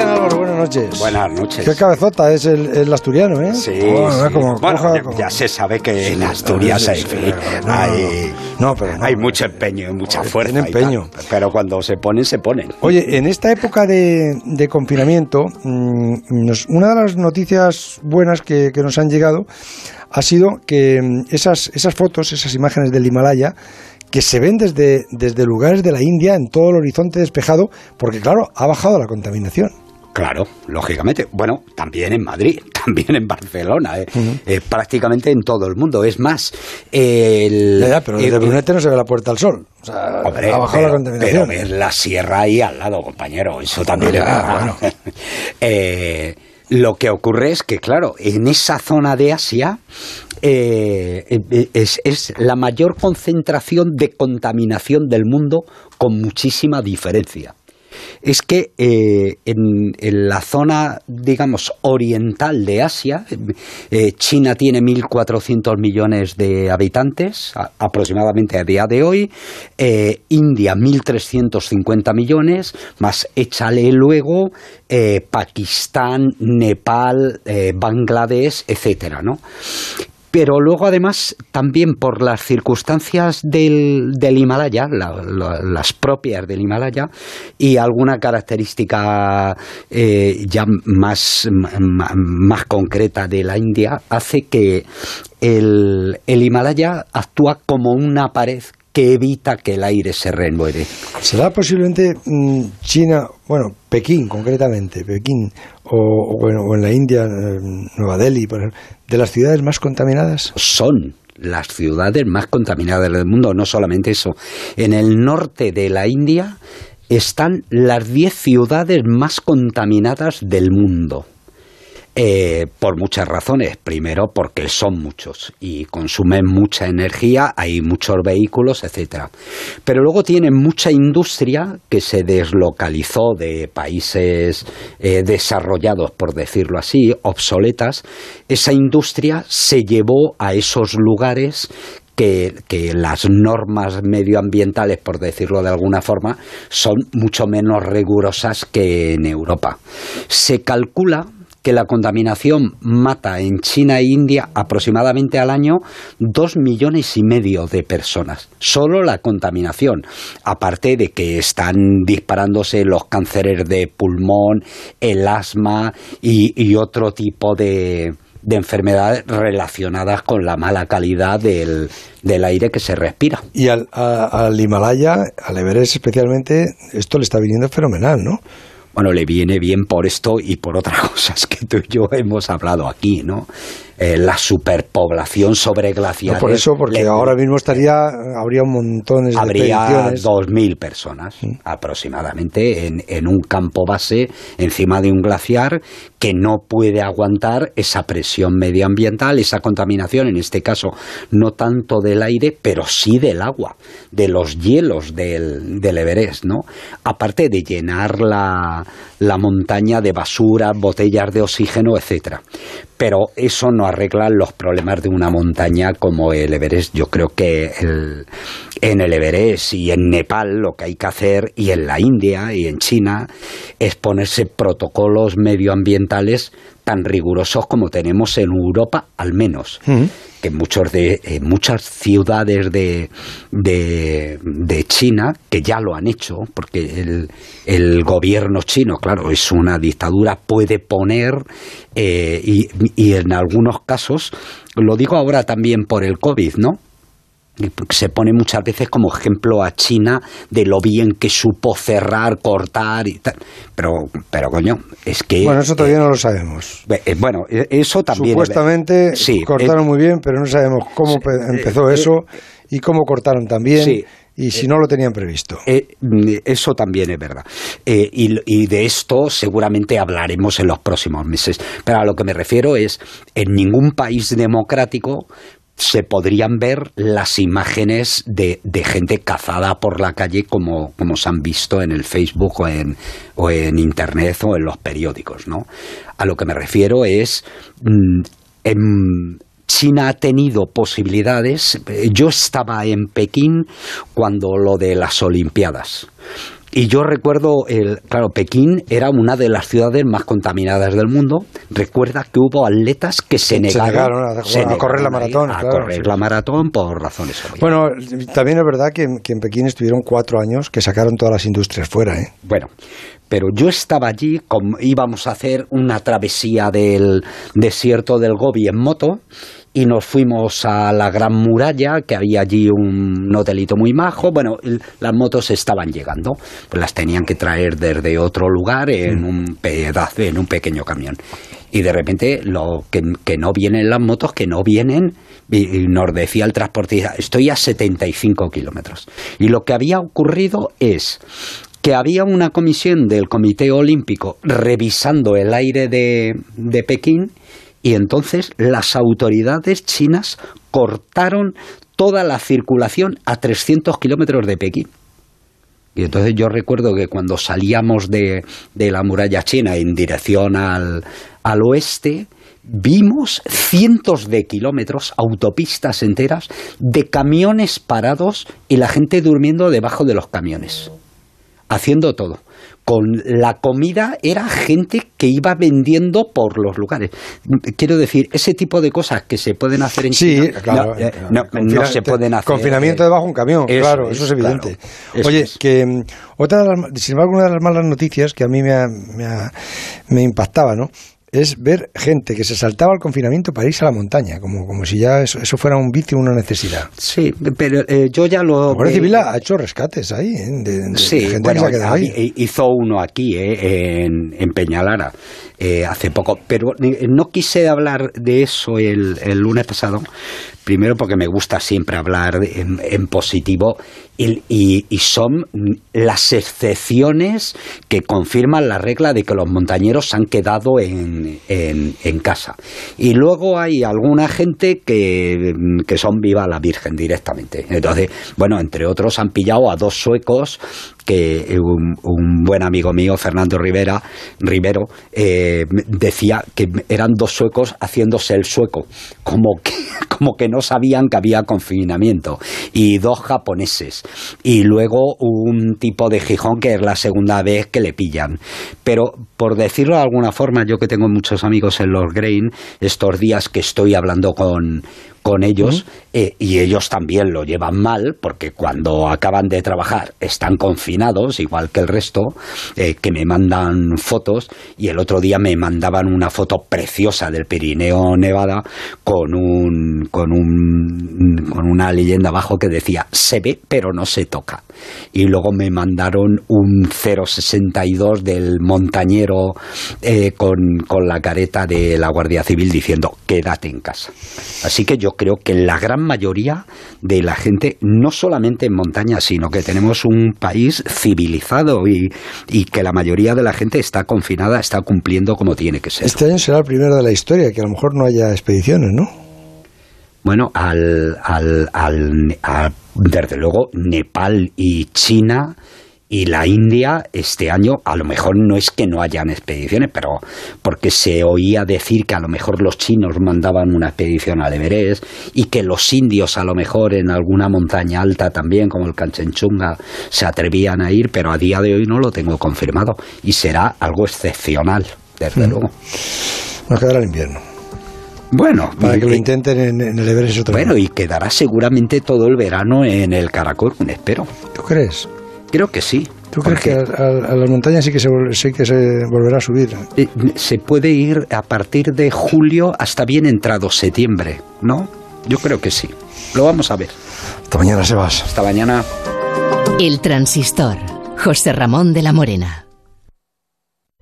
Cristian Álvaro, buenas noches. Buenas noches. Qué cabezota es el, el asturiano, ¿eh? Sí, Oh, sí. como bueno, coja- ya, como- ya se sabe que en Asturias hay, no, hay, no, pero no. hay mucho empeño y mucha fuerza. tal. empeño. pero cuando se ponen, se ponen. Oye, en esta época de, de confinamiento, mm, nos- una de las noticias buenas que, que nos han llegado ha sido que mm, esas, esas fotos, esas imágenes del Himalaya, que se ven desde, desde lugares de la India en todo el horizonte despejado, porque claro, ha bajado la contaminación. Claro, lógicamente. Bueno, también en Madrid, también en Barcelona, eh, eh, prácticamente en todo el mundo. Es más, el, Ya, ya, pero desde eh, Brunete no se ve la puerta al sol. O sea, Hombre, ha bajado pero, la contaminación. pero ves la sierra ahí al lado, compañero. Eso también Ya, es bueno. Eh, lo que ocurre es que, claro, en esa zona de Asia eh, eh, es, es la mayor concentración de contaminación del mundo con muchísima diferencia. Es que eh, en, la zona, digamos, oriental de Asia, eh, China tiene 1.400 millones de habitantes, aproximadamente a día de hoy, eh, India 1.350 millones, más échale luego Pakistán, Nepal, Bangladesh, etcétera, ¿no? Pero luego, además, también por las circunstancias del, del Himalaya, la- la- las propias del Himalaya, y alguna característica eh, ya más, ma- más concreta de la India, hace que el, el Himalaya actúa como una pared que evita que el aire se renueve. ¿Será posiblemente mm, China, bueno, Pekín concretamente, Pekín, o, o, bueno, o en la India, eh, Nueva Delhi, por ejemplo, de las ciudades más contaminadas? son las ciudades más contaminadas del mundo. No solamente eso. En el norte de la India están las 10 ciudades más contaminadas del mundo. Eh, por muchas razones. Primero, porque son muchos y consumen mucha energía, hay muchos vehículos, etcétera. Pero luego tienen mucha industria que se deslocalizó de países eh, desarrollados, por decirlo así, obsoletas. Esa industria se llevó a esos lugares que, que las normas medioambientales, por decirlo de alguna forma, son mucho menos rigurosas que en Europa. Se calcula que la contaminación mata en China e India aproximadamente al año dos millones y medio de personas. Solo la contaminación. Aparte de que están disparándose los cánceres de pulmón, el asma y, y otro tipo de, de enfermedades relacionadas con la mala calidad del, aire que se respira. Y al, al Himalaya, al Everest especialmente, esto le está viniendo fenomenal, ¿no? Bueno, le viene bien por esto y por otras cosas que tú y yo hemos hablado aquí, ¿no? Eh, la superpoblación sobre No glaciares. por eso, porque le- ahora mismo estaría, habría un montón de habría. 2.000 personas aproximadamente en, en un campo base encima de un glaciar que no puede aguantar esa presión medioambiental, esa contaminación, en este caso no tanto del aire, pero sí del agua, de los hielos del, del Everest, ¿no? Aparte de llenar la, la montaña de basura, botellas de oxígeno, etcétera. Pero eso no arregla los problemas de una montaña como el Everest. Yo creo que el- en el Everest y en Nepal lo que hay que hacer, y en la India y en China, es ponerse protocolos medioambientales tan rigurosos como tenemos en Europa, al menos. Que muchos de, eh, muchas ciudades de, de, de China, que ya lo han hecho, porque el, el gobierno chino, claro, es una dictadura, puede poner, eh, y, y en algunos casos, lo digo ahora también por el COVID, ¿no? Se pone muchas veces como ejemplo a China de lo bien que supo cerrar, cortar y tal. Pero, pero coño, es que... Bueno, eso todavía eh, no lo sabemos. eh, bueno, eh, eso también... Supuestamente Sí, cortaron eh, muy bien, pero no sabemos cómo pe- empezó eso y cómo cortaron también sí. y si no lo tenían previsto. Mm, eso también es verdad. Y, y de esto seguramente hablaremos en los próximos meses. Pero a lo que me refiero es, en ningún país democrático se podrían ver las imágenes de, de gente cazada por la calle como, como se han visto en el Facebook o en, o en Internet o en los periódicos. ¿no? A lo que me refiero es... mm, China ha tenido posibilidades. Yo estaba en Pekín cuando lo de las Olimpiadas. Y yo recuerdo, el, claro, Pekín era una de las ciudades más contaminadas del mundo. Recuerda que hubo atletas que se, negaron, a, correr la maratón. A, correr la maratón por razones obvias. Bueno, también es verdad que, en Pekín estuvieron cuatro años que sacaron todas las industrias fuera. ¿eh? Bueno, pero yo estaba allí, íbamos a hacer una travesía del desierto del Gobi en moto y nos fuimos a la Gran Muralla, que había allí un hotelito muy majo. Bueno, las motos estaban llegando, pues las tenían que traer desde otro lugar en mm. un pedazo, en un pequeño camión. Y de repente, lo que, no vienen las motos, que no vienen, y nos decía el transportista, estoy a 75 kilómetros. Y lo que había ocurrido es que había una comisión del Comité Olímpico revisando el aire de, de Pekín y entonces las autoridades chinas cortaron toda la circulación a 300 kilómetros de Pekín. Y entonces yo recuerdo que cuando salíamos de, la muralla china en dirección al, al oeste, vimos cientos de kilómetros, autopistas enteras, de camiones parados y la gente durmiendo debajo de los camiones, haciendo todo con la comida era gente que iba vendiendo por los lugares. Quiero decir, ese tipo de cosas que se pueden hacer en sí, claro, no, eh, se pueden hacer. Confinamiento debajo de un camión, claro, eso es evidente. Oye, que mm, otra, sin embargo, una de las malas noticias que a mí me, me, me impactaba, ¿no? Es ver gente que se saltaba al confinamiento para irse a la montaña, como, como si ya eso, fuera un vicio, una necesidad. Sí, pero eh, yo ya lo... La Guardia Civil ha hecho rescates ahí, ¿eh? de, sí, gente que se ahí. Hizo uno aquí, eh, en, en Peñalara, hace poco, pero no quise hablar de eso el, el lunes pasado, primero porque me gusta siempre hablar en, positivo y, son las excepciones que confirman la regla de que los montañeros se han quedado en, en, casa. Y luego hay alguna gente que, que, son viva la Virgen directamente. Entonces, bueno, entre otros han pillado a dos suecos que un, buen amigo mío, Fernando Rivera, Rivero, eh, decía que eran dos suecos haciéndose el sueco, como que, como que no sabían que había confinamiento, y dos japoneses, y luego un tipo de Gijón que es la segunda vez que le pillan. Pero por decirlo de alguna forma, yo que tengo muchos amigos en los Grain, estos días que estoy hablando con, con ellos eh, y ellos también lo llevan mal porque cuando acaban de trabajar están confinados igual que el resto eh, que me mandan fotos y el otro día me mandaban una foto preciosa del Pirineo Nevada con un con un con una leyenda abajo que decía se ve pero no se toca y luego me mandaron un 062 del montañero eh, con, con la careta de la Guardia Civil diciendo quédate en casa así que yo creo que la gran mayoría de la gente, no solamente en montaña, sino que tenemos un país civilizado y, que la mayoría de la gente está confinada, está cumpliendo como tiene que ser. Este año será el primero de la historia, que a lo mejor no haya expediciones, ¿no? Bueno, al, al, al desde luego, Nepal y China y la India este año a lo mejor no es que no hayan expediciones, pero porque se oía decir que a lo mejor los chinos mandaban una expedición al Everest y que los indios a lo mejor en alguna montaña alta también, como el Kanchenjunga, se atrevían a ir, pero a día de hoy no lo tengo confirmado y será algo excepcional, desde mm. luego. Nos quedará el invierno. Bueno, para que lo intenten en, el Everest otra Bueno, y quedará seguramente todo el verano en el Caracol, espero. ¿Tú crees? Creo que sí. ¿Tú crees que a, las montañas sí que, se, sí que se volverá a subir? Eh, se puede ir a partir de julio hasta bien entrado septiembre, ¿no? Yo creo que sí. Lo vamos a ver. Hasta mañana, Sebas. Hasta mañana. El transistor. José Ramón de la Morena.